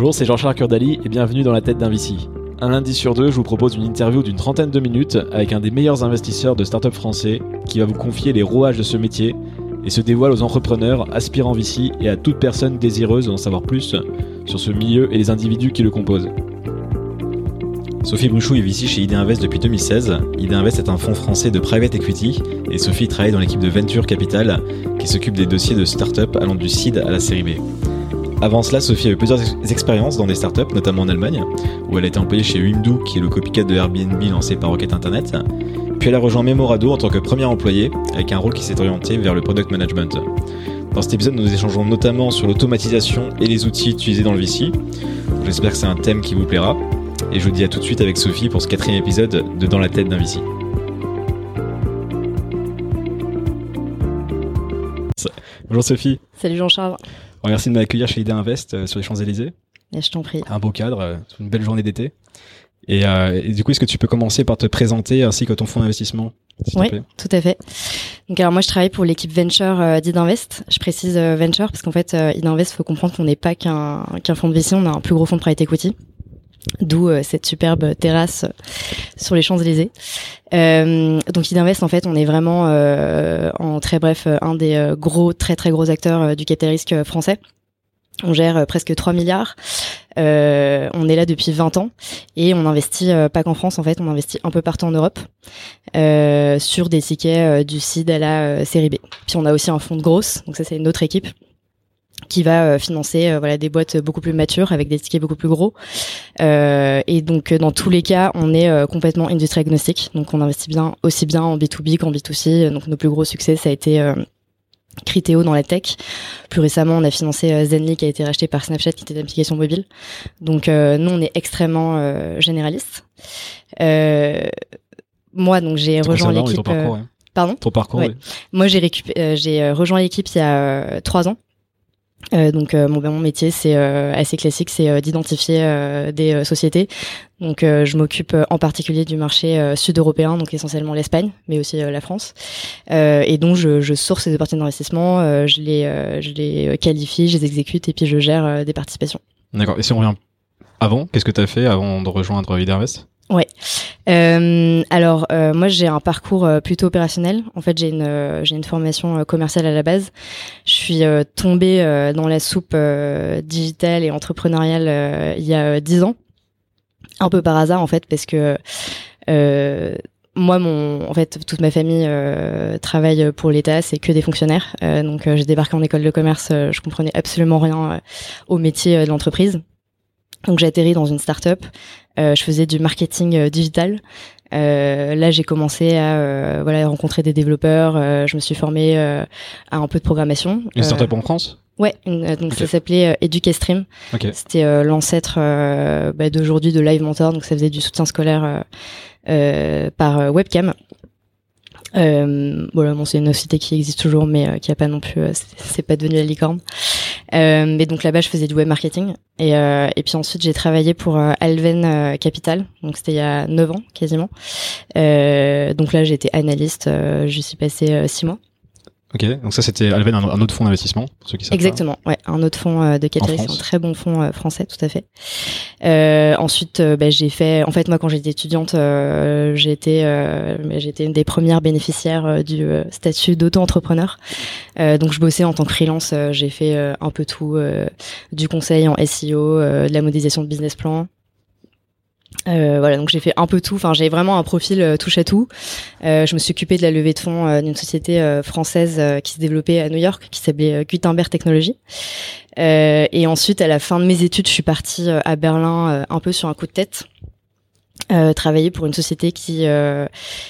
Bonjour, c'est Jean-Charles Curdali et bienvenue dans la tête d'un VC. Un lundi sur deux, je vous propose une interview d'une trentaine de minutes avec un des meilleurs investisseurs de start-up français qui va vous confier les rouages de ce métier et se dévoile aux entrepreneurs, aspirants VC et à toute personne désireuse d'en savoir plus sur ce milieu et les individus qui le composent. Sophie Bruchou est VC chez ID Invest depuis 2016. ID Invest est un fonds français de private equity et Sophie travaille dans l'équipe de Venture Capital qui s'occupe des dossiers de start-up allant du seed à la série B. Avant cela, Sophie a eu plusieurs expériences dans des startups, notamment en Allemagne, où elle a été employée chez Wimdu, qui est le copycat de Airbnb lancé par Rocket Internet. Puis elle a rejoint Memorado en tant que première employée, avec un rôle qui s'est orienté vers le product management. Dans cet épisode, nous échangeons notamment sur l'automatisation et les outils utilisés dans le VC. J'espère que c'est un thème qui vous plaira. Et je vous dis à tout de suite avec Sophie pour ce quatrième épisode de Dans la tête d'un VC. Bonjour Sophie. Salut Jean-Charles. Merci de m'accueillir chez Idea Invest euh, sur les Champs-Élysées. je t'en prie. Un beau cadre, euh, une belle journée d'été. Et, euh, et, du coup, est-ce que tu peux commencer par te présenter ainsi que ton fonds d'investissement Oui, tout à fait. Donc alors moi, je travaille pour l'équipe Venture euh, d'Idinvest. Je précise euh, Venture parce qu'en fait, euh, Idinvest, faut comprendre qu'on n'est pas qu'un qu'un fonds de VC, on a un plus gros fonds de private equity. D'où euh, cette superbe terrasse sur les Champs-Élysées. Euh, donc Idinvest, en fait, on est vraiment, en très bref, un des gros, très très gros acteurs du capital risque français. On gère presque 3 milliards. Euh, on est là depuis 20 ans et on investit euh, pas qu'en France en fait, on investit un peu partout en Europe euh, sur des tickets du CID à la série B. Puis on a aussi un fonds de grosse, donc ça c'est une autre équipe qui va financer voilà des boîtes beaucoup plus matures avec des tickets beaucoup plus gros et donc dans tous les cas on est complètement industrie agnostique donc on investit bien aussi bien en B2B qu'en B2C donc nos plus gros succès ça a été Criteo dans la tech. Plus récemment, on a financé euh, Zenly qui a été racheté par Snapchat qui était une application mobile. Donc euh, nous, on est extrêmement euh, généraliste. Euh, moi, donc j'ai rejoint l'équipe. Pardon. Ton parcours. Oui. Moi, j'ai récupéré, j'ai rejoint l'équipe il y a trois ans. Euh, donc mon, ben, mon métier c'est euh, assez classique, c'est d'identifier des sociétés. Donc je m'occupe en particulier du marché sud-européen, donc essentiellement l'Espagne, mais aussi la France. et donc je, je source ces opportunités d'investissement, je les je les qualifie, je les exécute et puis je gère des participations. D'accord. Et si on revient avant, qu'est-ce que tu as fait avant de rejoindre Vidinvest Ouais. Euh, alors euh, moi j'ai un parcours euh, plutôt opérationnel. En fait j'ai une euh, formation commerciale à la base. Je suis tombée dans la soupe digitale et entrepreneuriale il y a dix ans, un peu par hasard en fait parce que moi, mon, en fait, toute ma famille travaille pour l'État, c'est que des fonctionnaires. donc, j'ai débarqué en école de commerce, je comprenais absolument rien au métier de l'entreprise. Donc j'ai atterri dans une start-up, euh, je faisais du marketing euh, digital. Euh, là, j'ai commencé à euh, voilà rencontrer des développeurs. Euh, je me suis formée à un peu de programmation. Une startup en France? Ouais, donc ça s'appelait Educastream. Okay. C'était l'ancêtre bah, d'aujourd'hui de Live Mentor, donc ça faisait du soutien scolaire par webcam. Euh, voilà, bon, c'est une société qui existe toujours, mais euh, qui a pas non plus, euh, c'est pas devenu la licorne. Euh, mais donc là-bas, je faisais du web marketing, et, et puis ensuite j'ai travaillé pour Alven Capital, donc c'était il y a 9 ans quasiment. donc là, j'étais analyste, je suis passé 6 mois. Ok, donc ça c'était Alven, un, autre fonds d'investissement, pour ceux qui savent. Exactement, ouais, un autre fonds euh, de capital, un très bon fonds euh, français, tout à fait. Euh, ensuite, euh, bah, j'ai fait, en fait, moi quand j'étais étudiante, j'ai été, bah, j'étais une des premières bénéficiaires du statut d'auto-entrepreneur. donc je bossais en tant que freelance, j'ai fait un peu tout, du conseil en SEO, de la modélisation de business plan, euh, voilà, donc j'ai fait un peu tout. Enfin, j'ai vraiment un profil euh, touche à tout. Euh, je me suis occupée de la levée de fonds euh, d'une société française qui se développait à New York, qui s'appelait Gutenberg Technology. et ensuite, à la fin de mes études, je suis partie à Berlin un peu sur un coup de tête euh, travaillé pour une société qui euh,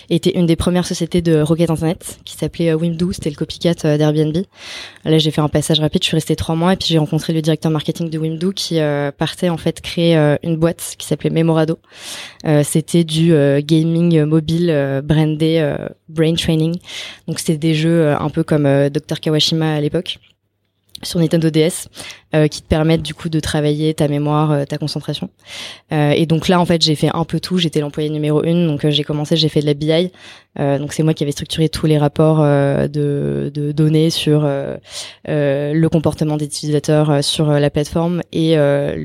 était une des premières sociétés de Rocket Internet, qui s'appelait euh, Wimdu, c'était le copycat euh, d'Airbnb. Là, j'ai fait un passage rapide, je suis restée trois mois et puis j'ai rencontré le directeur marketing de Wimdu qui partait en fait créer une boîte qui s'appelait Memorado. c'était du gaming mobile brandé brain training. Donc c'était des jeux un peu comme Dr Kawashima à l'époque. Sur Nintendo DS euh, qui te permettent du coup de travailler ta mémoire, euh, ta concentration. Euh, et donc là en fait j'ai fait un peu tout. J'étais l'employé numéro une, donc j'ai commencé, j'ai fait de la BI. donc c'est moi qui avais structuré tous les rapports de, de, données sur le comportement des utilisateurs sur la plateforme et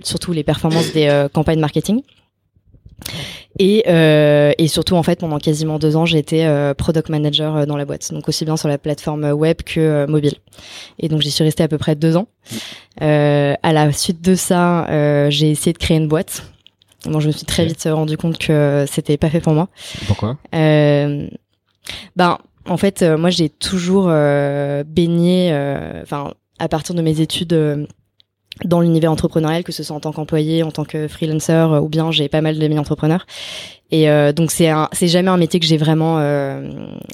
surtout les performances des campagnes marketing. Et, euh, et surtout, en fait, pendant quasiment deux ans, j'ai été euh, product manager euh, dans la boîte, donc aussi bien sur la plateforme web que mobile. Et donc, j'y suis restée à peu près deux ans. à la suite de ça, j'ai essayé de créer une boîte. Bon, je me suis très vite rendu compte que c'était pas fait pour moi. Pourquoi? Ben, en fait, moi, j'ai toujours baigné, enfin, à partir de mes études dans l'univers entrepreneurial, que ce soit en tant qu'employé, en tant que freelancer, euh, ou bien j'ai pas mal d'amis entrepreneurs. Et euh, donc c'est c'est jamais un métier que j'ai vraiment, euh,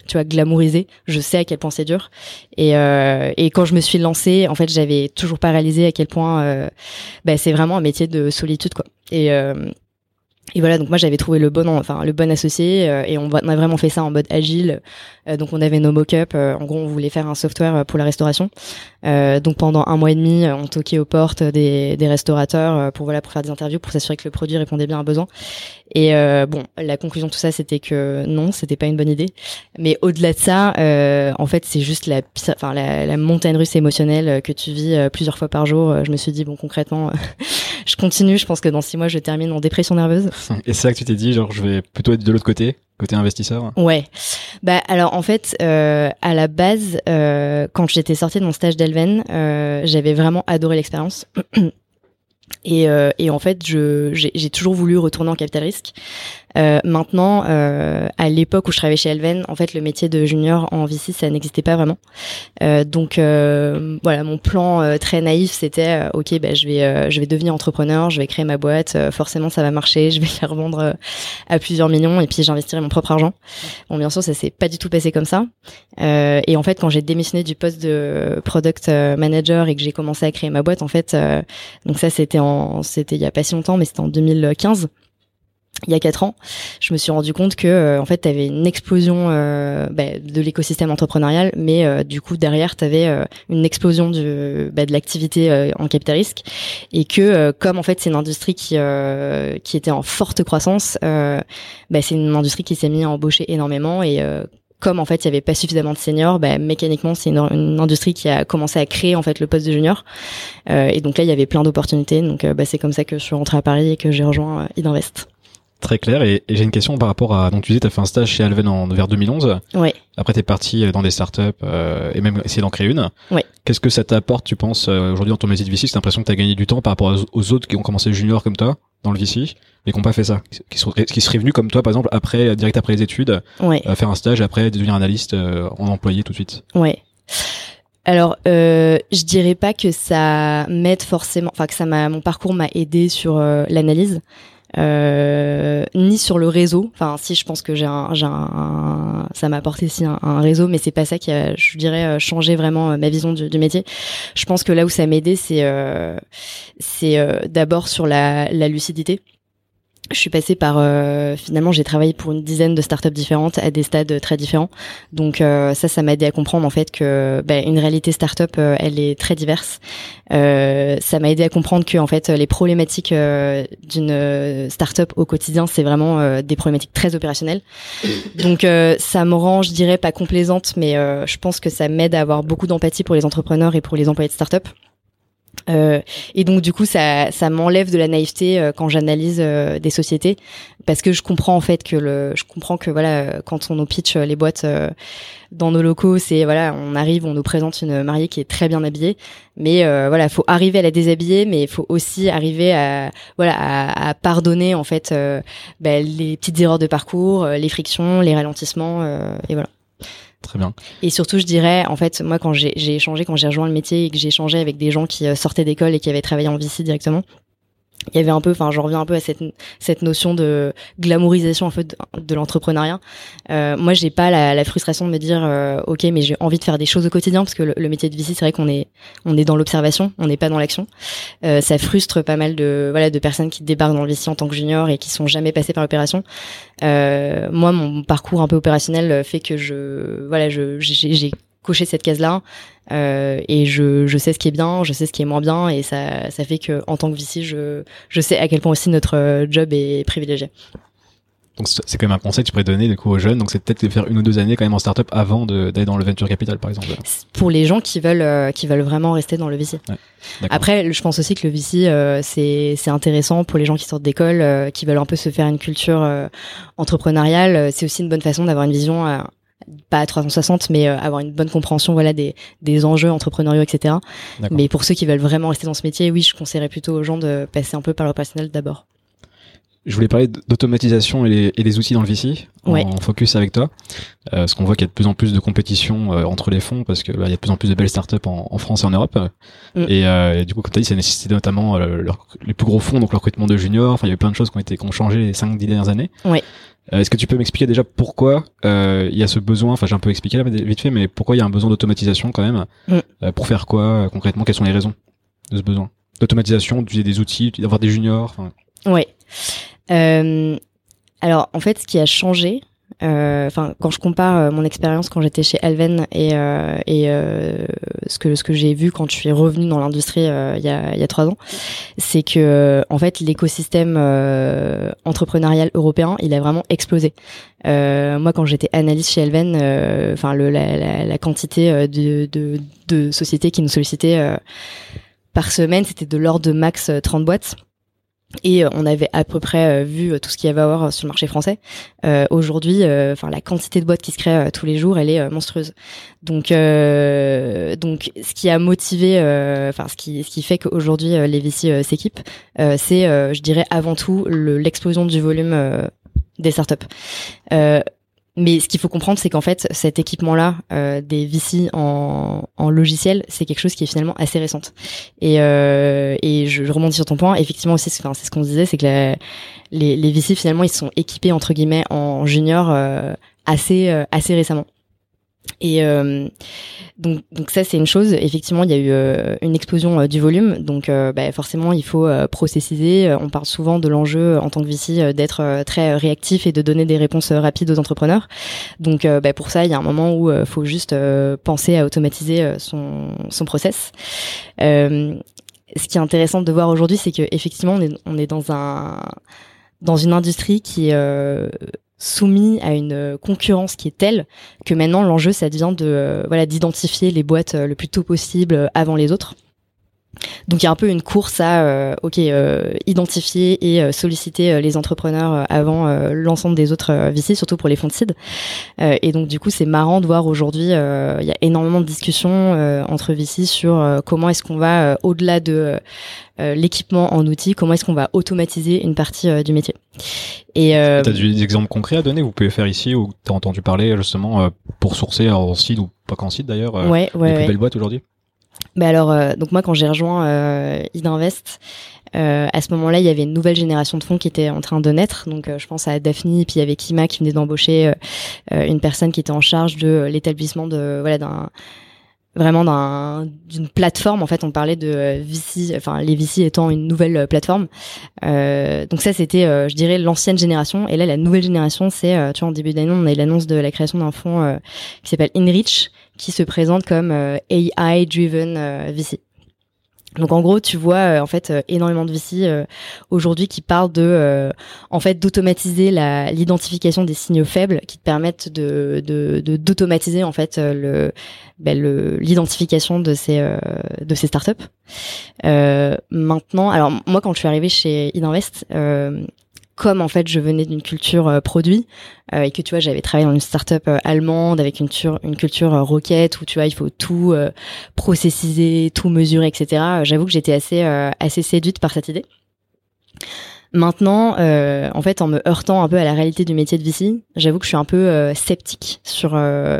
tu vois, glamourisé. Je sais à quel point c'est dur. Et euh, et quand je me suis lancée, en fait, j'avais toujours pas réalisé à quel point, euh, bah, c'est vraiment un métier de solitude, quoi. Et et voilà, donc moi j'avais trouvé le bon, enfin le bon associé, et on, a vraiment fait ça en mode agile. donc on avait nos mock-up. en gros, on voulait faire un software pour la restauration. Euh, donc pendant un mois et demi, on toquait aux portes des, des restaurateurs euh, pour voilà pour faire des interviews pour s'assurer que le produit répondait bien à besoin. Et euh, bon, la conclusion de tout ça, c'était que non, c'était pas une bonne idée. Mais au-delà de ça, euh, en fait, c'est juste la, enfin la, la, montagne russe émotionnelle que tu vis plusieurs fois par jour. Je me suis dit bon, concrètement, je continue. Je pense que dans six mois, je termine en dépression nerveuse. Et c'est ça que tu t'es dit, genre, je vais plutôt être de l'autre côté côté investisseur Ouais. Bah alors en fait, euh, à la base, euh, quand j'étais sortie de mon stage d'Elven, euh, j'avais vraiment adoré l'expérience. Et, euh, et, en fait, j'ai toujours voulu retourner en capital risque. Euh, maintenant, euh, à l'époque où je travaillais chez Elven, en fait, le métier de junior en VC, ça n'existait pas vraiment. Euh, donc, euh, voilà, mon plan euh, très naïf, c'était ok, bah, je vais, je vais devenir entrepreneur, je vais créer ma boîte. forcément, ça va marcher. Je vais la revendre à plusieurs millions et puis j'investirai mon propre argent. Bon, bien sûr, ça s'est pas du tout passé comme ça. et en fait, quand j'ai démissionné du poste de product manager et que j'ai commencé à créer ma boîte, en fait, donc ça, c'était en, c'était il y a pas si longtemps, mais c'était en 2015 il y a quatre ans, je me suis rendu compte que euh, en fait, tu avais une explosion euh, bah, de l'écosystème entrepreneurial, mais euh, du coup derrière, tu avais une explosion du, bah, de l'activité en capital risque, et que comme en fait c'est une industrie qui qui était en forte croissance, bah, c'est une industrie qui s'est mise à embaucher énormément et comme en fait il y avait pas suffisamment de seniors, bah, mécaniquement c'est une, une, industrie qui a commencé à créer en fait le poste de junior. et donc là il y avait plein d'opportunités. Donc bah, c'est comme ça que je suis rentrée à Paris et que j'ai rejoint Idinvest. Très clair. Et, j'ai une question par rapport à. Donc, tu disais, tu as fait un stage chez Alven en, vers 2011. Oui. Après, tu es parti euh, dans des startups euh, et même essayer d'en créer une. Oui. Qu'est-ce que ça t'apporte, tu penses, euh, aujourd'hui dans ton métier de VC C'est l'impression que tu as gagné du temps par rapport aux, autres qui ont commencé junior comme toi dans le VC mais qui n'ont pas fait ça, qui, sont, qui seraient venus comme toi, par exemple, après, direct après les études, ouais. faire un stage, après devenir analyste en employé tout de suite. Ouais. Alors, euh, je dirais pas que ça m'aide forcément, enfin que ça m'a, mon parcours m'a aidé sur l'analyse. Euh, ni sur le réseau. Enfin, si je pense que j'ai un, un, ça m'a apporté aussi un, réseau, mais c'est pas ça qui a, je dirais, euh, changé vraiment euh, ma vision du, métier. Je pense que là où ça m'a aidé, c'est, c'est d'abord sur la, la lucidité je suis passée par euh, finalement j'ai travaillé pour une dizaine de startups différentes à des stades très différents. Donc euh, ça ça m'a aidé à comprendre en fait que bah, une réalité startup euh, elle est très diverse. Ça m'a aidé à comprendre que en fait les problématiques d'une startup au quotidien c'est vraiment des problématiques très opérationnelles. Donc ça me rend je dirais pas complaisante mais je pense que ça m'aide à avoir beaucoup d'empathie pour les entrepreneurs et pour les employés de startup euh, et donc du coup ça, ça m'enlève de la naïveté euh, quand j'analyse euh, des sociétés. Parce que je comprends en fait que le je comprends que voilà quand on nous pitch les boîtes dans nos locaux c'est voilà on arrive on nous présente une mariée qui est très bien habillée. Mais voilà faut arriver à la déshabiller mais il faut aussi arriver à voilà à, à pardonner en fait bah, les petites erreurs de parcours les frictions les ralentissements et voilà Très bien. Et surtout, je dirais, en fait, moi, quand j'ai échangé, quand j'ai rejoint le métier et que j'ai échangé avec des gens qui euh, sortaient d'école et qui avaient travaillé en VC directement, il y avait un peu, enfin, j'en reviens un peu à cette cette notion de glamourisation en fait de, l'entrepreneuriat. Euh, moi, j'ai pas la, la, frustration de me dire, euh, ok, mais j'ai envie de faire des choses au quotidien parce que le, métier de VC, c'est vrai qu'on est on est dans l'observation, on n'est pas dans l'action. Euh, ça frustre pas mal de voilà de personnes qui débarquent dans le VC en tant que junior et qui sont jamais passées par l'opération. Euh, moi, mon parcours un peu opérationnel fait que je voilà, je j'ai coché cette case-là euh, et je, je sais ce qui est bien, je sais ce qui est moins bien et ça, ça fait que en tant que VC, je, je sais à quel point aussi notre job est privilégié. Donc c'est quand même un conseil que tu pourrais donner du coup aux jeunes. Donc c'est peut-être de faire une ou deux années quand même en startup avant d'aller dans le venture capital par exemple. Pour les gens qui veulent euh, qui veulent vraiment rester dans le VC. Ouais, Après, je pense aussi que le VC euh, c'est c'est intéressant pour les gens qui sortent d'école, euh, qui veulent un peu se faire une culture entrepreneuriale. C'est aussi une bonne façon d'avoir une vision pas à 360 mais avoir une bonne compréhension voilà des, des enjeux entrepreneuriaux etc mais pour ceux qui veulent vraiment rester dans ce métier oui je conseillerais plutôt aux gens de passer un peu par l'opérationnel d'abord je voulais parler d'automatisation et, et les outils dans le VC en focus avec toi, euh, parce qu'on voit qu'il y a de plus en plus de compétition euh, entre les fonds, parce que bah, y a de plus en plus de belles startups en, en France et en Europe. Mm. Et, euh, et, du coup, comme tu as dit, ça nécessité notamment euh, les plus gros fonds, donc le recrutement de juniors. Enfin, il y a eu plein de choses qui ont été qui ont changé les 5-10 dernières années. Ouais. Est-ce que tu peux m'expliquer déjà pourquoi il y a ce besoin, enfin j'ai un peu expliqué là vite fait, mais pourquoi il y a un besoin d'automatisation quand même mm. Pour faire quoi concrètement Quelles sont les raisons de ce besoin? D'automatisation, d'utiliser des outils, d'avoir des juniors. Euh, alors, en fait, ce qui a changé, euh, enfin, quand je compare euh, mon expérience quand j'étais chez Alven et, et ce que ce que j'ai vu quand je suis revenue dans l'industrie il y a trois ans, c'est que en fait l'écosystème entrepreneurial européen il a vraiment explosé. moi, quand j'étais analyste chez Alven, enfin la, quantité de, de, de sociétés qui nous sollicitaient par semaine, c'était de l'ordre de max 30 boîtes. Et euh, on avait à peu près euh, vu euh, tout ce qu'il y avait à voir sur le marché français. Aujourd'hui, enfin la quantité de boîtes qui se créent tous les jours, elle est monstrueuse. Donc, donc, ce qui a motivé, enfin ce qui, ce qui fait qu'aujourd'hui les VC s'équipent, c'est, je dirais avant tout l'explosion du volume des startups. Mais ce qu'il faut comprendre, c'est qu'en fait, cet équipement-là euh, des VC en, en logiciel, c'est quelque chose qui est finalement assez récente. Et, euh, et je, je, sur ton point. Effectivement aussi, c'est ce qu'on disait, c'est que les, les VC finalement, ils sont équipés entre guillemets en junior euh, assez euh, assez récemment. Et euh, donc, donc ça c'est une chose. Effectivement, il y a eu euh, une explosion euh, du volume, donc bah, forcément il faut processiser. On parle souvent de l'enjeu en tant que VC d'être très réactif et de donner des réponses rapides aux entrepreneurs. Donc bah, pour ça, il y a un moment où il faut juste penser à automatiser son, son process. ce qui est intéressant de voir aujourd'hui, c'est que effectivement on est, on est dans un dans une industrie qui soumis à une concurrence qui est telle que maintenant l'enjeu ça devient de euh, voilà d'identifier les boîtes euh, le plus tôt possible euh, avant les autres. Donc il y a un peu une course à ok identifier et solliciter les entrepreneurs avant l'ensemble des autres VC, surtout pour les fonds de seed. et donc du coup c'est marrant de voir aujourd'hui il y a énormément de discussions entre VC sur comment est-ce qu'on va au-delà de l'équipement en outils, comment est-ce qu'on va automatiser une partie du métier. Et euh, t'as des exemples concrets à donner? Vous pouvez faire ici ou t'as entendu parler justement euh, pour sourcer en site ou pas qu'en site d'ailleurs euh, ouais, ouais, les plus belles boîtes aujourd'hui? Bah alors, euh, donc moi quand j'ai rejoint euh, Idinvest, euh, à ce moment-là, il y avait une nouvelle génération de fonds qui était en train de naître. Donc, je pense à Daphne, puis il y avait Kima qui venait d'embaucher une personne qui était en charge de l'établissement de voilà d'un vraiment d'une plateforme. En fait on parlait de VC enfin les VC étant une nouvelle euh, plateforme. Euh, donc ça c'était euh, je dirais l'ancienne génération. Et là la nouvelle génération c'est tu vois en début d'année on a eu l'annonce de la création d'un fonds qui s'appelle Inreach qui se présente comme AI driven VC donc en gros, tu vois euh, en fait euh, énormément de VC euh, aujourd'hui qui parlent de en fait d'automatiser l'identification des signaux faibles qui te permettent de d'automatiser en fait le ben, l'identification de ces de ces startups. maintenant, alors moi quand je suis arrivée chez Idinvest, comme en fait je venais d'une culture euh, produit euh, et que tu vois j'avais travaillé dans une startup euh, allemande avec une, une culture roquette où tu vois il faut tout processiser, tout mesurer, etc. J'avoue que j'étais assez assez séduite par cette idée. Maintenant, en fait, en me heurtant un peu à la réalité du métier de VC, j'avoue que je suis un peu sceptique sur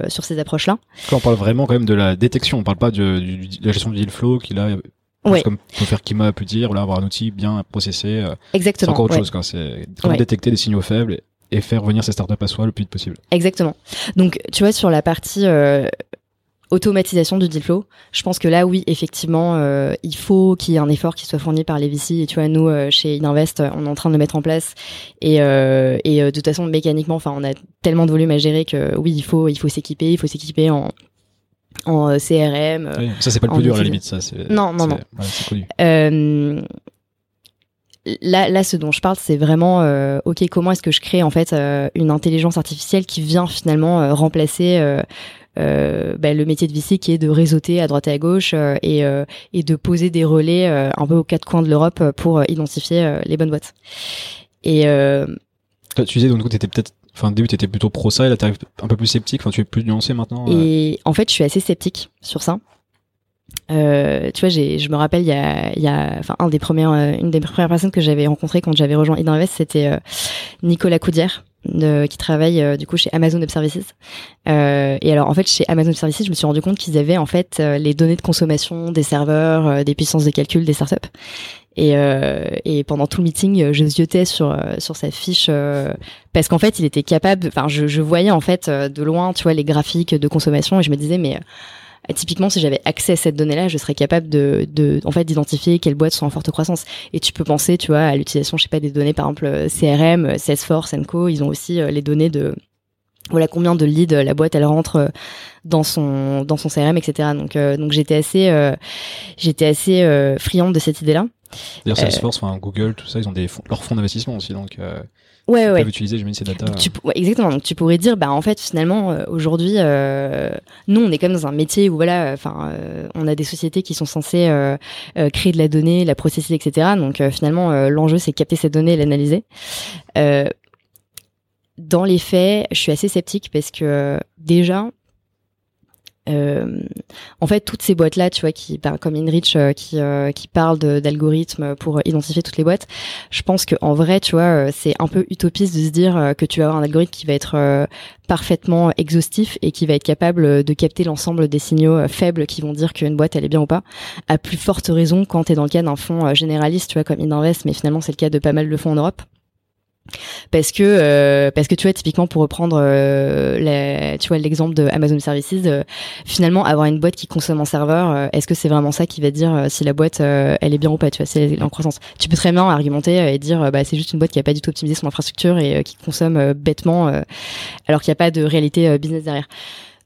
sur ces approches-là. on parle vraiment quand même de la détection, on parle pas de, de la gestion du deal flow qui là Ouais. Comme faire Kima a pu dire, là, avoir un outil bien processé. Euh, Exactement. C'est encore autre chose, quoi. C'est comment détecter des signaux faibles et, faire venir ces startups à soi le plus vite possible. Exactement. Donc, tu vois, sur la partie euh, automatisation du deal flow, je pense que là, oui, effectivement, euh, il faut qu'il y ait un effort qui soit fourni par les VC. Et tu vois, nous, euh, chez Ininvest, on est en train de le mettre en place. Et, et de toute façon, mécaniquement, enfin, on a tellement de volume à gérer que oui, il faut, il faut s'équiper, il faut s'équiper en en CRM. ça c'est pas le plus dur à la limite, ça. Non, non, non. là, là, ce dont je parle, c'est vraiment, ok, comment est-ce que je crée en fait une intelligence artificielle qui vient finalement remplacer euh, bah, le métier de VC qui est de réseauter à droite et à gauche euh, et, euh, et de poser des relais un peu aux quatre coins de l'Europe pour identifier les bonnes boîtes. Et tu disais donc tu étais peut-être Enfin, au début, tu étais plutôt pro ça, et là, tu un peu plus sceptique. Enfin, tu es plus nuancé maintenant. Et en fait, je suis assez sceptique sur ça. Euh, tu vois, je me rappelle, il y a, y a, enfin, un des premières, une des premières personnes que j'avais rencontrées quand j'avais rejoint Idinvest, c'était Nicolas Coudière, qui travaille euh, du coup chez Amazon Web Services. Euh, et alors en fait chez Amazon Web Services, je me suis rendu compte qu'ils avaient en fait euh, les données de consommation des serveurs, euh, des puissances de calcul des startups. Et, et pendant tout le meeting, je ziotais sur sur sa fiche parce qu'en fait, il était capable. Enfin, je, je voyais en fait de loin, tu vois, les graphiques de consommation et je me disais mais euh, typiquement, si j'avais accès à cette donnée-là, je serais capable de, de en fait, d'identifier quelles boîtes sont en forte croissance. Et tu peux penser, tu vois, à l'utilisation, je sais pas, des données, par exemple, euh, CRM, euh, Salesforce, Co. Ils ont aussi les données de voilà combien de leads la boîte elle rentre dans son dans son CRM etc donc donc j'étais assez j'étais assez friande de cette idée là d'ailleurs Salesforce enfin Google tout ça ils ont des fonds, leurs fonds d'investissement aussi donc ouais, ouais. utiliser, je ces data. Tu, exactement. Donc tu pourrais dire, bah en fait finalement euh, aujourd'hui, euh, nous on est quand même dans un métier où voilà, enfin euh, on a des sociétés qui sont censées créer de la donnée, la processer, etc. Donc finalement l'enjeu c'est capter cette donnée et l'analyser. dans les faits, je suis assez sceptique parce que déjà euh, en fait, toutes ces boîtes-là, tu vois, qui comme InReach, euh, qui euh, qui parlent d'algorithmes pour identifier toutes les boîtes, je pense que en vrai, tu vois, c'est un peu utopiste de se dire que tu vas avoir un algorithme qui va être parfaitement exhaustif et qui va être capable de capter l'ensemble des signaux faibles qui vont dire qu'une boîte elle est bien ou pas. À plus forte raison quand tu dans le cas d'un fonds généraliste, tu vois, comme Ininvest, mais finalement c'est le cas de pas mal de fonds en Europe parce que euh, parce que tu vois typiquement pour reprendre euh, tu vois l'exemple de Amazon Services euh, finalement avoir une boîte qui consomme un serveur est-ce que c'est vraiment ça qui va dire si la boîte elle est bien ou pas tu vois c'est en croissance? Tu peux très bien argumenter et dire bah c'est juste une boîte qui a pas du tout optimisé son infrastructure et qui consomme bêtement alors qu'il n'y a pas de réalité business derrière.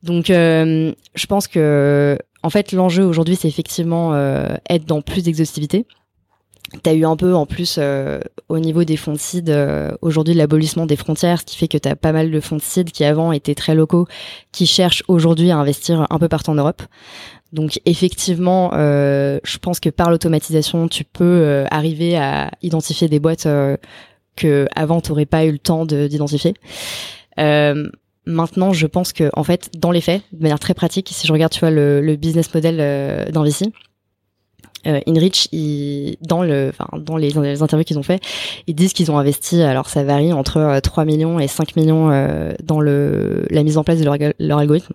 Donc je pense que en fait l'enjeu aujourd'hui c'est effectivement être dans plus d'exhaustivité tu as eu un peu en plus euh, au niveau des fonds de seed euh, aujourd'hui l'abolissement des frontières, ce qui fait que tu as pas mal de fonds de seed qui avant étaient très locaux, qui cherchent aujourd'hui à investir un peu partout en Europe. Donc effectivement, euh, je pense que par l'automatisation, tu peux arriver à identifier des boîtes que avant t'aurais pas eu le temps d'identifier. maintenant, je pense que en fait, dans les faits, de manière très pratique, si je regarde, tu vois, le, business model euh, d'Invici, euh, Inrich, dans le, enfin, dans les, interviews qu'ils ont fait, ils disent qu'ils ont investi, alors ça varie entre 3 euh, millions et 5 millions euh, dans le, la mise en place de leur, leur algorithme.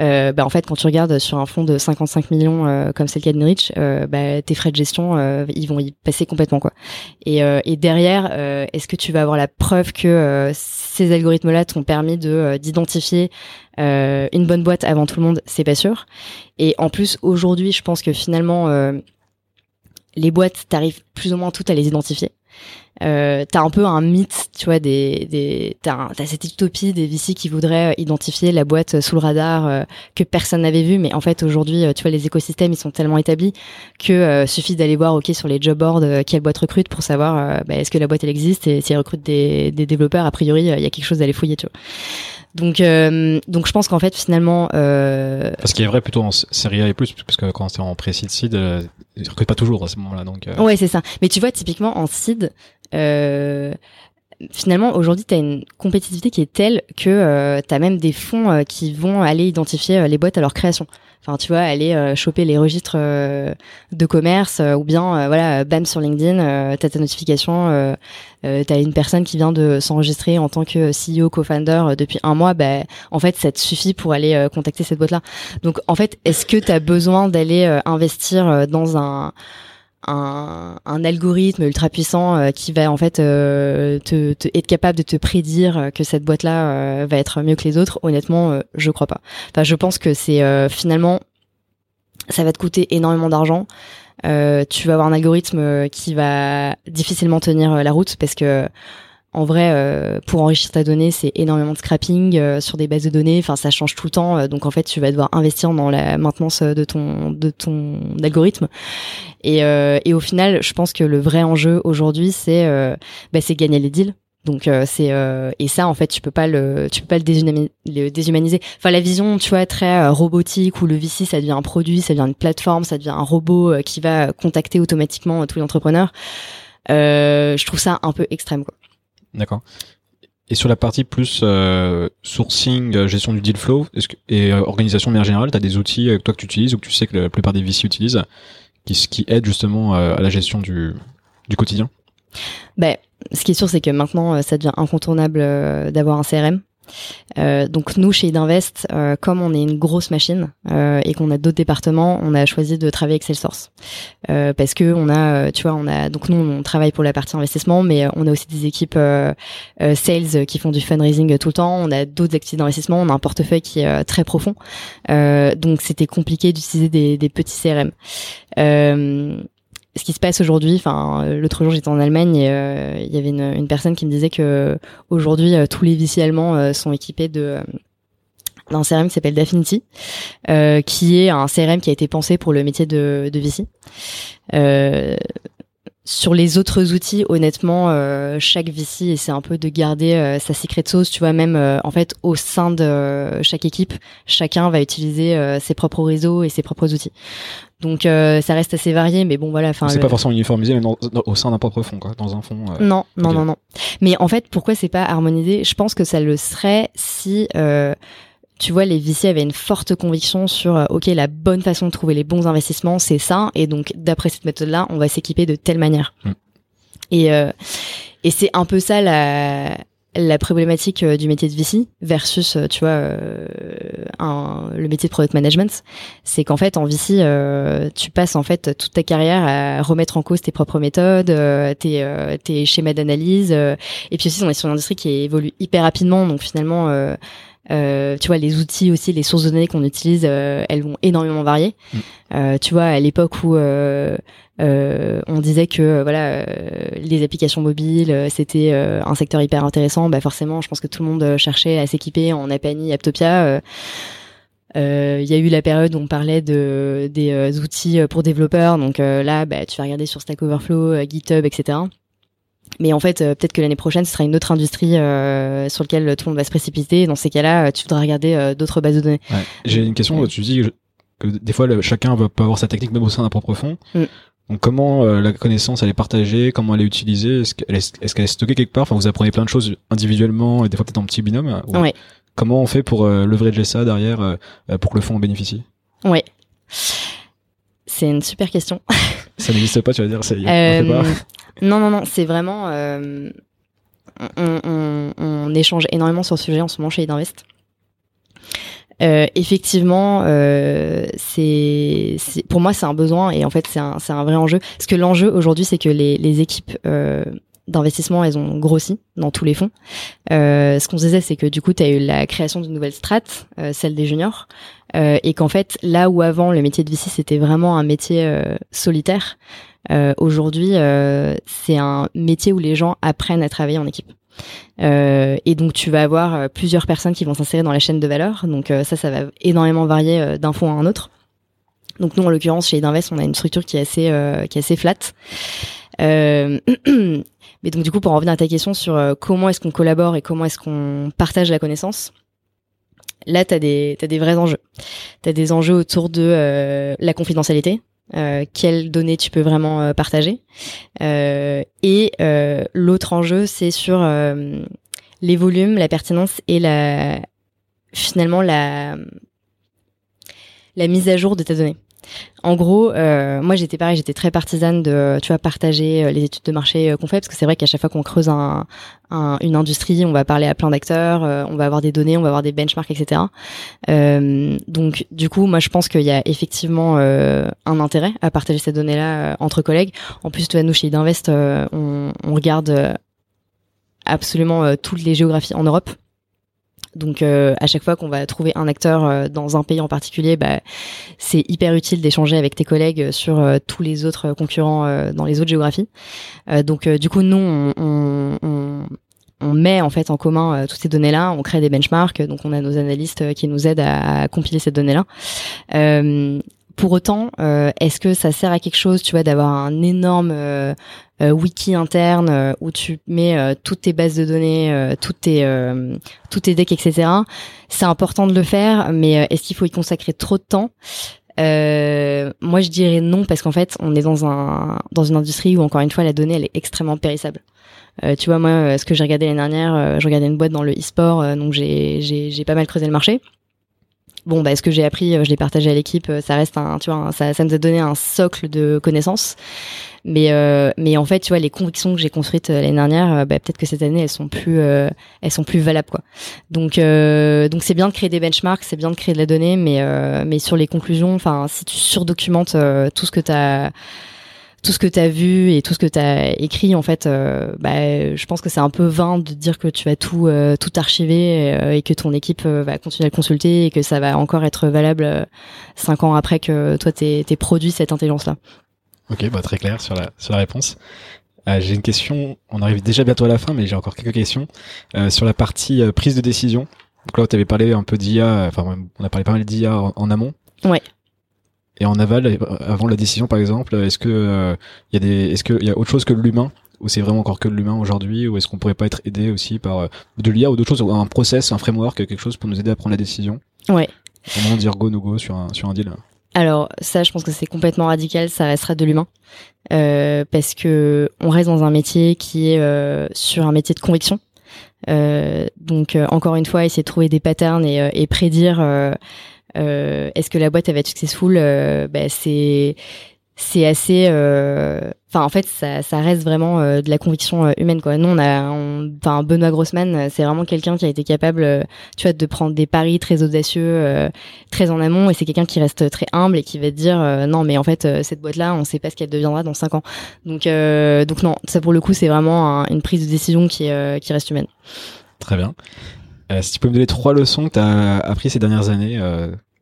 Euh, bah, en fait, quand tu regardes sur un fonds de 55 millions, euh, comme c'est le cas d'Inrich, bah, tes frais de gestion, ils vont y passer complètement, quoi. Et, et derrière, est-ce que tu vas avoir la preuve que ces algorithmes-là t'ont permis de d'identifier une bonne boîte avant tout le monde? C'est pas sûr. Et en plus, aujourd'hui, je pense que finalement les boîtes, t'arrives plus ou moins toutes à les identifier. Euh, t'as un peu un mythe, tu vois, des, des t'as, cette utopie des VC qui voudraient identifier la boîte sous le radar euh, que personne n'avait vu, mais en fait aujourd'hui, euh, tu vois, les écosystèmes ils sont tellement établis que euh, suffit d'aller voir, ok, sur les job boards quelle boîte recrute pour savoir bah, est-ce que la boîte elle existe? Et si elle recrute des, des développeurs, a priori il y a quelque chose à aller fouiller, tu vois. Donc, euh, donc je pense qu'en fait, finalement. Euh... Parce qu'il est vrai plutôt en série A et plus, parce que quand c'est en pré-seed seed, euh, ils recrutent pas toujours à ce moment-là. Donc, euh... Ouais, c'est ça. Mais tu vois, typiquement en seed, euh, finalement, aujourd'hui, tu as une compétitivité qui est telle que euh, tu as même des fonds euh, qui vont aller identifier euh, les boîtes à leur création. Enfin, tu vois, aller euh, choper les registres de commerce ou bien, voilà, bam sur LinkedIn, tu as ta notification, tu as une personne qui vient de s'enregistrer en tant que CEO, co-founder depuis un mois, bah, en fait, ça te suffit pour aller contacter cette boîte-là. Donc, en fait, est-ce que tu as besoin d'aller investir dans un un, un, algorithme ultra puissant euh, qui va en fait euh, te, te, être capable de te prédire que cette boîte là euh, va être mieux que les autres. Honnêtement je crois pas. Enfin je pense que c'est finalement ça va te coûter énormément d'argent. Tu vas avoir un algorithme qui va difficilement tenir la route parce que en vrai, pour enrichir ta donnée, c'est énormément de scrapping sur des bases de données. Enfin, ça change tout le temps. donc, en fait, tu vas devoir investir dans la maintenance de ton de ton algorithme. Et, et au final, je pense que le vrai enjeu aujourd'hui, c'est bah, c'est gagner les deals. Donc euh, c'est euh, et ça en fait tu peux pas le tu peux pas le, déshumaniser. Enfin la vision tu vois très euh, robotique où le VC ça devient un produit, ça devient une plateforme, ça devient un robot qui va contacter automatiquement tous les entrepreneurs. je trouve ça un peu extrême quoi. D'accord. Et sur la partie plus sourcing, gestion du deal flow est-ce que, et organisation de manière générale, tu as des outils que toi que tu utilises ou que tu sais que la plupart des VC utilisent qui, qui aident justement à la gestion du, du quotidien? Ben, ce qui est sûr, c'est que maintenant, euh, ça devient incontournable euh, d'avoir un CRM. Euh, donc nous chez Idinvest, euh, comme on est une grosse machine euh, et qu'on a d'autres départements, on a choisi de travailler avec Salesforce. Parce que on a, tu vois, on a donc nous on travaille pour la partie investissement, mais on a aussi des équipes sales qui font du fundraising tout le temps. On a d'autres activités d'investissement, on a un portefeuille qui est très profond, donc c'était compliqué d'utiliser des, petits CRM ce qui se passe aujourd'hui. Enfin, euh, l'autre jour, j'étais en Allemagne et euh, il y avait une, personne qui me disait que aujourd'hui, euh, tous les VC allemands sont équipés d'un CRM qui s'appelle Daffinity, qui est un CRM qui a été pensé pour le métier de, de VC. Sur les autres outils, honnêtement, chaque VC essaie un peu de garder sa secret sauce. Tu vois, même en fait, au sein de chaque équipe, chacun va utiliser ses propres réseaux et ses propres outils. Donc euh, ça reste assez varié, mais bon voilà. Enfin, c'est pas forcément uniformisé, mais au sein d'un propre fond, quoi, dans un fond. Euh, non, non, non, non. Mais en fait, pourquoi c'est pas harmonisé? Je pense que ça le serait si, euh, tu vois, les VC avaient une forte conviction sur, euh, ok, la bonne façon de trouver les bons investissements, c'est ça, et donc d'après cette méthode-là, on va s'équiper de telle manière. Mm. Et euh, et c'est un peu ça la la problématique euh, du métier de VC versus euh, tu vois euh, un, le métier de product management c'est qu'en fait en VC tu passes en fait toute ta carrière à remettre en cause tes propres méthodes tes, tes schémas d'analyse et puis aussi on est sur une industrie qui évolue hyper rapidement donc finalement tu vois les outils aussi les sources de données qu'on utilise elles vont énormément varier mm. tu vois à l'époque où euh, on disait que euh, voilà, euh, les applications mobiles, c'était un secteur hyper intéressant. Bah forcément, je pense que tout le monde cherchait à s'équiper en Apani, Aptopia. Il y a eu la période où on parlait de des outils pour développeurs. Donc là, bah, tu vas regarder sur Stack Overflow, GitHub, etc. Mais en fait, peut-être que l'année prochaine, ce sera une autre industrie sur laquelle tout le monde va se précipiter. Dans ces cas-là, tu voudras regarder d'autres bases de données. J'ai une question. Tu dis que des fois, chacun va pas avoir sa technique même au sein d'un propre fond. Mm. Donc comment euh, la connaissance elle est partagée, comment elle est utilisée, est-ce qu'elle est, est, stockée quelque part? Enfin, vous apprenez plein de choses individuellement et des fois peut-être en petit binôme. Ouais. Comment on fait pour euh, leverager ça derrière euh, pour que le fonds en bénéficie? Ouais. C'est une super question. ça n'existe pas, tu vas dire. Ça, euh, non, non, non. C'est vraiment. On, on, on, échange énormément sur ce sujet en ce moment chez Idinvest. Euh, effectivement, euh, c'est pour moi c'est un besoin et en fait c'est un, un vrai enjeu. Parce que l'enjeu aujourd'hui c'est que les, les équipes euh, d'investissement elles ont grossi dans tous les fonds. Euh, ce qu'on se disait c'est que du coup tu as eu la création d'une nouvelle strate, euh, celle des juniors, euh, et qu'en fait là où avant le métier de VC c'était vraiment un métier solitaire, aujourd'hui c'est un métier où les gens apprennent à travailler en équipe. Euh, et donc tu vas avoir euh, plusieurs personnes qui vont s'insérer dans la chaîne de valeur. Donc euh, ça, ça va énormément varier d'un fonds à un autre. Donc nous, en l'occurrence, chez Idinvest, on a une structure qui est assez, qui est assez flat. mais donc du coup, pour en revenir à ta question sur comment est-ce qu'on collabore et comment est-ce qu'on partage la connaissance, là, tu as as des vrais enjeux. Tu as des enjeux autour de la confidentialité. Euh, quelles données tu peux vraiment euh, partager. Euh, et l'autre enjeu, c'est sur les volumes, la pertinence et la finalement la la mise à jour de tes données. En gros, euh, moi j'étais pareil, j'étais très partisane de, tu vois, partager euh, les études de marché euh, qu'on fait, parce que c'est vrai qu'à chaque fois qu'on creuse un, une industrie, on va parler à plein d'acteurs, on va avoir des données, on va avoir des benchmarks, etc. donc du coup, moi je pense qu'il y a effectivement un intérêt à partager ces données-là entre collègues. En plus, tu nous chez Idinvest, on, on regarde absolument toutes les géographies en Europe. Donc euh, à chaque fois qu'on va trouver un acteur euh, dans un pays en particulier, bah, c'est hyper utile d'échanger avec tes collègues sur euh, tous les autres concurrents dans les autres géographies. donc du coup, nous, on met en fait en commun toutes ces données-là, on crée des benchmarks, donc on a nos analystes qui nous aident à, compiler ces données-là. Pour autant, est-ce que ça sert à quelque chose, tu vois, d'avoir un énorme wiki interne où tu mets toutes tes bases de données, toutes tes toutes tes decks, etc. C'est important de le faire, mais est-ce qu'il faut y consacrer trop de temps? Euh, moi, je dirais non parce qu'en fait, on est dans un dans une industrie où encore une fois la donnée elle est extrêmement périssable. Euh, tu vois, moi, euh, ce que j'ai regardé l'année dernière, euh, je regardais une boîte dans le e-sport, euh, donc j'ai j'ai pas mal creusé le marché. Bon, bah, ce que j'ai appris, je l'ai partagé à l'équipe. Ça reste un, tu vois, ça, ça nous a donné un socle de connaissances. Mais euh, mais en fait, tu vois, les convictions que j'ai construites euh, l'année dernière, euh, bah, peut-être que cette année elles sont plus elles sont plus valables quoi. Donc donc c'est bien de créer des benchmarks, c'est bien de créer de la donnée, mais mais sur les conclusions, enfin si tu surdocumentes tout ce que tu as tout ce que tu as vu et tout ce que tu as écrit, en fait, bah, je pense que c'est un peu vain de dire que tu vas tout, tout archiver et, que ton équipe va continuer à le consulter et que ça va encore être valable cinq ans après que toi t'aies produit cette intelligence-là. Ok, bah très clair sur la, sur la réponse. Euh, j'ai une question, on arrive déjà bientôt à la fin, mais j'ai encore quelques questions. Euh, sur la partie euh, prise de décision, donc là, tu avais parlé un peu d'IA, enfin, on a parlé pas mal d'IA en, amont. Ouais. Et en aval, euh, avant la décision, par exemple, est-ce que il y a des, est-ce qu'il y a autre chose que l'humain? Ou c'est vraiment encore que l'humain aujourd'hui? Ou est-ce qu'on pourrait pas être aidé aussi par de l'IA ou d'autres choses, un process, un framework, quelque chose pour nous aider à prendre la décision? Ouais. Comment dire go no go sur un sur un deal alors ça, je pense que c'est complètement radical. Ça restera de l'humain euh, parce que on reste dans un métier qui est euh, sur un métier de conviction. Euh, donc euh, encore une fois, essayer de trouver des patterns et, euh, et prédire est-ce que la boîte va être successful. Bah, c'est c'est assez euh, enfin en fait ça, ça reste vraiment euh, de la conviction euh, humaine quoi. Nous on a enfin Benoît Grossman c'est vraiment quelqu'un qui a été capable tu vois de prendre des paris très audacieux très en amont et c'est quelqu'un qui reste très humble et qui va te dire non mais en fait cette boîte là on sait pas ce qu'elle deviendra dans cinq ans. Donc donc non ça pour le coup c'est vraiment une prise de décision qui qui reste humaine. Très bien si tu peux me donner trois leçons que tu as appris ces dernières années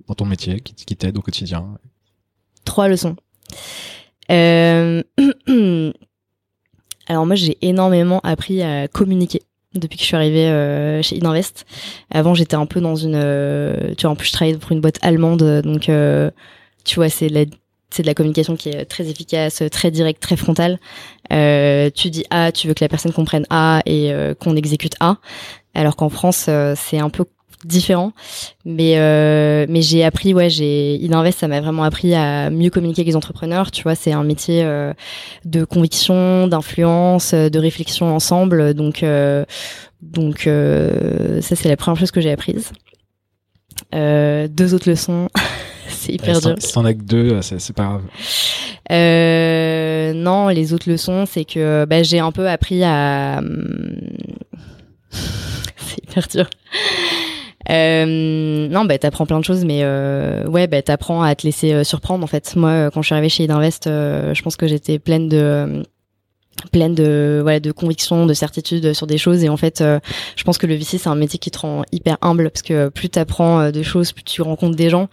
dans ton métier qui, t'aident au quotidien trois leçons euh, alors moi j'ai énormément appris à communiquer depuis que je suis arrivée euh, chez Idinvest. Avant j'étais un peu dans une, euh, tu vois en plus je travaillais pour une boîte allemande donc tu vois c'est la c'est de la communication qui est très efficace, très directe, très frontale. tu dis A, tu veux que la personne comprenne A et qu'on exécute A. Alors qu'en France, c'est un peu différent. Mais euh, mais j'ai appris ouais j'ai Idinvest ça m'a vraiment appris à mieux communiquer avec les entrepreneurs. Tu vois c'est un métier euh, de conviction d'influence euh, de réflexion ensemble. Donc euh, donc euh, ça c'est la première chose que j'ai apprise. Deux autres leçons. C'est hyper dur. si t'en as que deux c'est pas grave. Non les autres leçons c'est que bah, j'ai un peu appris à hum, euh, non, bah t'apprends plein de choses, mais euh, ouais, bah t'apprends à te laisser euh, surprendre. En fait, moi, euh, quand je suis arrivée chez Idinvest, je pense que j'étais pleine de pleine de voilà de conviction, de certitude sur des choses. Et en fait je pense que le VC c'est un métier qui te rend hyper humble parce que plus tu apprends des choses, plus tu rencontres des gens,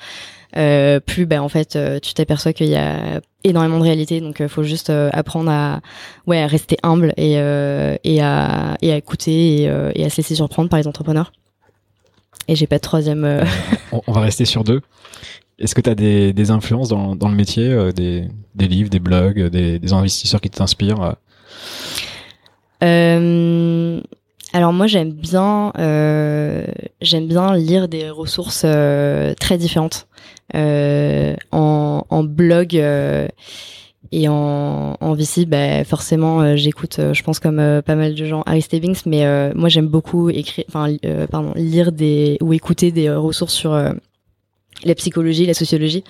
euh, plus bah en fait tu t'aperçois qu'il y a énormément de réalité donc il faut juste apprendre à ouais à rester humble et et à et à écouter et, et à se laisser surprendre par les entrepreneurs. Et j'ai pas de troisième. Euh. on, va rester sur deux. Est-ce que tu as des, des, influences dans, dans le métier, euh, des, des, livres, des blogs, des, des investisseurs qui t'inspirent euh, Alors moi j'aime bien euh, j'aime bien lire des ressources très différentes en, en blog et en, en VC, bah, forcément, euh, j'écoute, euh, je pense comme euh, pas mal de gens, Harry Stebbings, mais moi j'aime beaucoup écrire, enfin, pardon, lire des ou écouter des ressources sur la psychologie, la sociologie,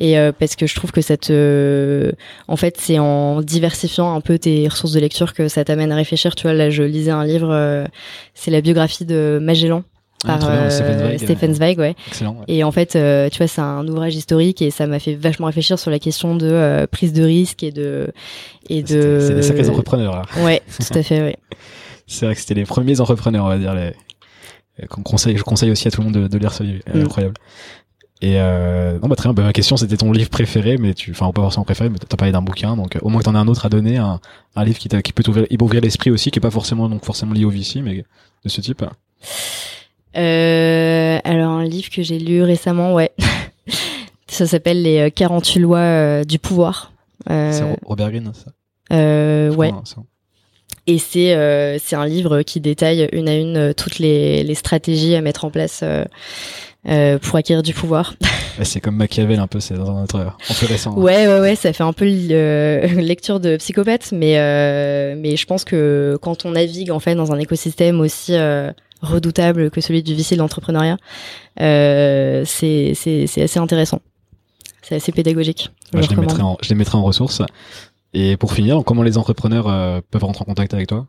et parce que je trouve que ça te, en fait, c'est en diversifiant un peu tes ressources de lecture que ça t'amène à réfléchir. Tu vois, là, je lisais un livre, c'est la biographie de Magellan par euh, Stephen Zweig, ouais. Excellent, Et en fait, euh, tu vois, c'est un ouvrage historique et ça m'a fait vachement réfléchir sur la question de euh, prise de risque et de et de. C'est des sacrés entrepreneurs. Là. Ouais, tout à fait, ouais. c'est vrai que c'était les premiers entrepreneurs, on va dire. Les... Conseille, je conseille aussi à tout le monde de, de lire ce livre, mm. incroyable. Et euh, non, bah très bien. Bah, ma question, c'était ton livre préféré, mais tu, enfin, pas forcément préféré, mais t'as parlé d'un bouquin, donc euh, au moins que t'en aies un autre à donner, un, un livre qui, qui peut t'ouvrir, ouvrir l'esprit aussi, qui est pas forcément donc forcément lié au VC, mais de ce type. Euh, alors un livre que j'ai lu récemment, ouais, ça s'appelle les 48 lois du pouvoir. c'est Robert Greene, ça? Ouais. Et c'est euh, c'est un livre qui détaille une à une toutes les, les stratégies à mettre en place euh, pour acquérir du pouvoir. c'est comme Machiavel un peu, c'est dans un autre un peu récent. Ouais, ouais, ouais, ça fait un peu lecture de psychopathe, mais euh, mais je pense que quand on navigue en fait dans un écosystème aussi euh, redoutable que celui du VC de l'entrepreneuriat, euh, c'est assez intéressant. C'est assez pédagogique. je, les mettrai en, je les mettrai en ressources. Et pour finir, comment les entrepreneurs peuvent rentrer en contact avec toi?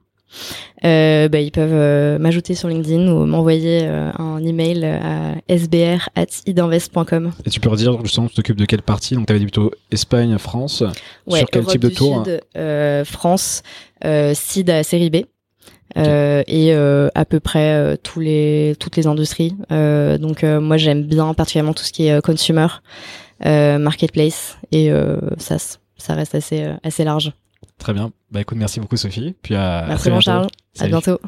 Euh, bah, ils peuvent euh, m'ajouter sur LinkedIn ou m'envoyer euh, un email à sbr@idinvest.com. Et tu peux redire justement, tu t'occupes de quelle partie? Donc tu avais dit plutôt Espagne, France. Ouais, sur quel type de tour Sud, France, CID à série B. et à peu près tous les toutes les industries. donc moi j'aime bien particulièrement tout ce qui est consumer, marketplace et SaaS. Ça reste assez assez large. Très bien. Bah écoute, merci beaucoup Sophie. Puis à, merci très bientôt. Charles. À bientôt.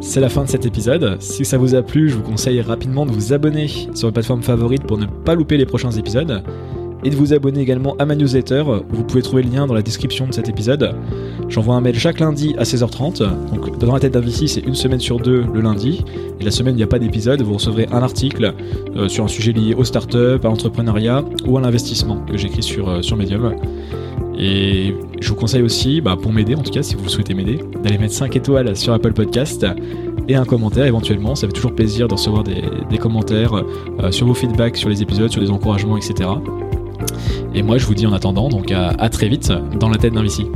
C'est la fin de cet épisode. Si ça vous a plu, je vous conseille rapidement de vous abonner sur votre plateforme favorite pour ne pas louper les prochains épisodes et de vous abonner également à ma newsletter. Vous pouvez trouver le lien dans la description de cet épisode. J'envoie un mail chaque lundi à 16h30. Donc dans la tête d'un VC, c'est une semaine sur deux le lundi. Et la semaine, il n'y a pas d'épisode. Vous recevrez un article euh, sur un sujet lié aux startups, à l'entrepreneuriat ou à l'investissement que j'écris sur, euh, sur Medium. Et je vous conseille aussi, bah, pour m'aider en tout cas, si vous souhaitez m'aider, d'aller mettre 5 étoiles sur Apple Podcast et un commentaire éventuellement. Ça fait toujours plaisir de recevoir des, commentaires euh, sur vos feedbacks sur les épisodes, sur des encouragements, etc. Et moi, je vous dis en attendant, donc à, très vite dans la tête d'un VC.